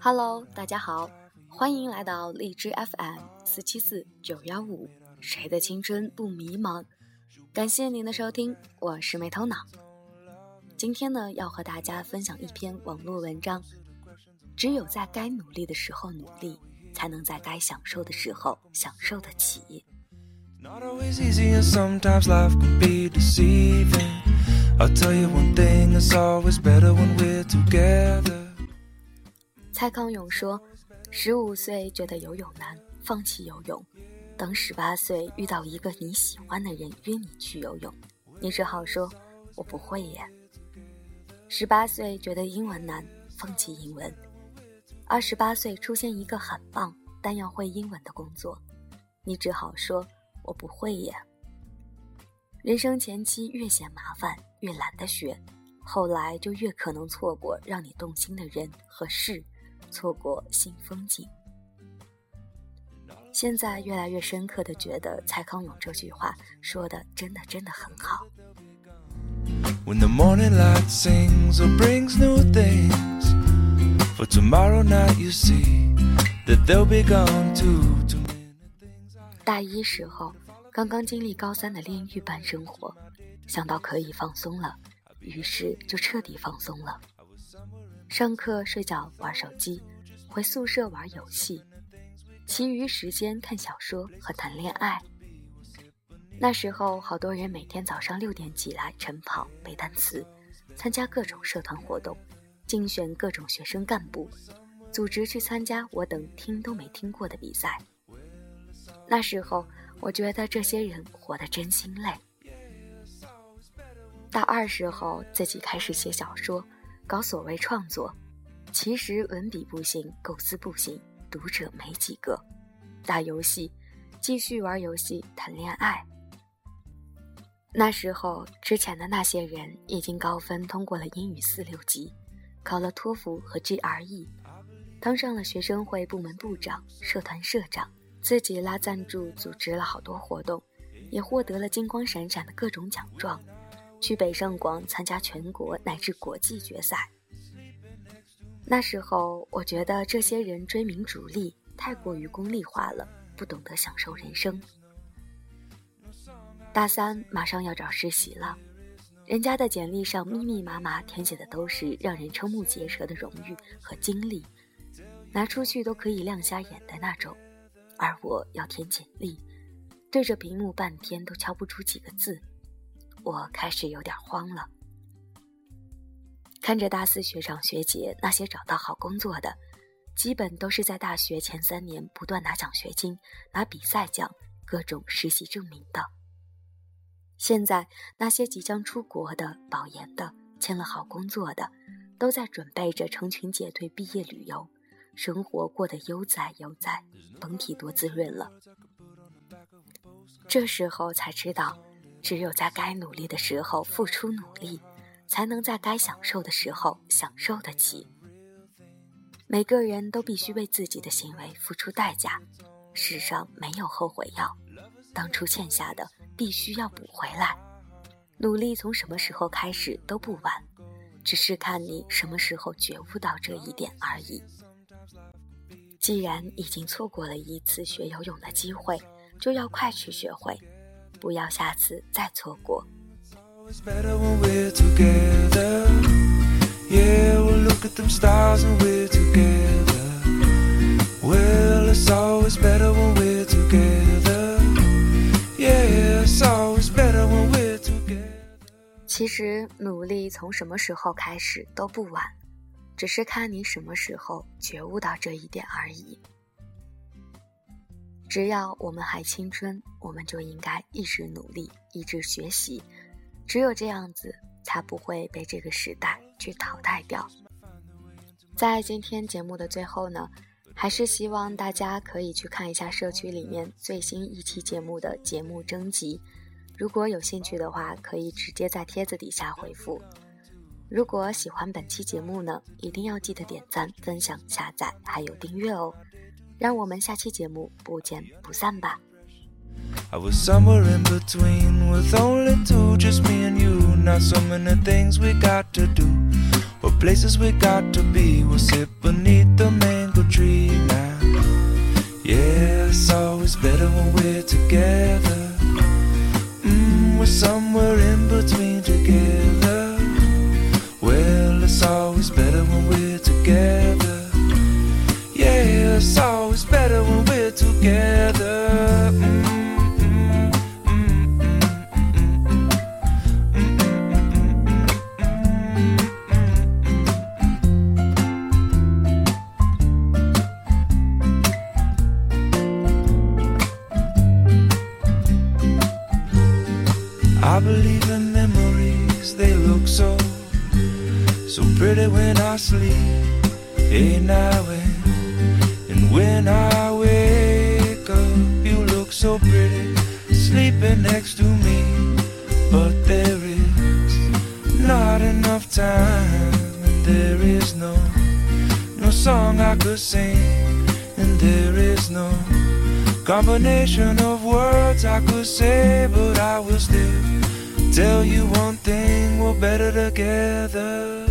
Hello，大家好，欢迎来到荔枝 FM 四七四九幺五，谁的青春不迷茫？感谢您的收听，我是没头脑。今天呢，要和大家分享一篇网络文章。只有在该努力的时候努力，才能在该享受的时候享受得起。蔡康永说：“十五岁觉得游泳难，放弃游泳；等十八岁遇到一个你喜欢的人约你去游泳，你只好说‘我不会耶’。十八岁觉得英文难，放弃英文；二十八岁出现一个很棒但要会英文的工作，你只好说‘我不会耶’。人生前期越嫌麻烦，越懒得学，后来就越可能错过让你动心的人和事。”错过新风景。现在越来越深刻的觉得蔡康永这句话说的真的真的很好。But tomorrow night you see that we go to 大一时候，刚刚经历高三的炼狱般生活，想到可以放松了，于是就彻底放松了。上课睡觉玩手机，回宿舍玩游戏，其余时间看小说和谈恋爱。那时候，好多人每天早上六点起来晨跑、背单词，参加各种社团活动，竞选各种学生干部，组织去参加我等听都没听过的比赛。那时候，我觉得这些人活得真心累。大二时候，自己开始写小说。搞所谓创作，其实文笔不行，构思不行，读者没几个。打游戏，继续玩游戏，谈恋爱。那时候，之前的那些人已经高分通过了英语四六级，考了托福和 GRE，当上了学生会部门部长、社团社长，自己拉赞助，组织了好多活动，也获得了金光闪闪的各种奖状。去北上广参加全国乃至国际决赛。那时候，我觉得这些人追名逐利太过于功利化了，不懂得享受人生。大三马上要找实习了，人家的简历上密密麻麻填写的都是让人瞠目结舌的荣誉和经历，拿出去都可以亮瞎眼的那种，而我要填简历，对着屏幕半天都敲不出几个字。我开始有点慌了，看着大四学长学姐那些找到好工作的，基本都是在大学前三年不断拿奖学金、拿比赛奖、各种实习证明的。现在那些即将出国的、保研的、签了好工作的，都在准备着成群结队毕业旅游，生活过得悠哉悠哉，甭提多滋润了。这时候才知道。只有在该努力的时候付出努力，才能在该享受的时候享受得起。每个人都必须为自己的行为付出代价，世上没有后悔药，当初欠下的必须要补回来。努力从什么时候开始都不晚，只是看你什么时候觉悟到这一点而已。既然已经错过了一次学游泳的机会，就要快去学会。不要下次再错过。其实努力从什么时候开始都不晚，只是看你什么时候觉悟到这一点而已。只要我们还青春，我们就应该一直努力，一直学习。只有这样子，才不会被这个时代去淘汰掉。在今天节目的最后呢，还是希望大家可以去看一下社区里面最新一期节目的节目征集。如果有兴趣的话，可以直接在帖子底下回复。如果喜欢本期节目呢，一定要记得点赞、分享、下载，还有订阅哦。让我们下期节目不见不散吧。I was somewhere in between with only two, just me and you. Not so many things we got to do, or places we got to be. We'll sit beneath the pretty when I sleep. Hey, now and, and when I wake up, you look so pretty, sleeping next to me. But there is not enough time, and there is no, no song I could sing, and there is no combination of words I could say, but I will still tell you one thing we're better together.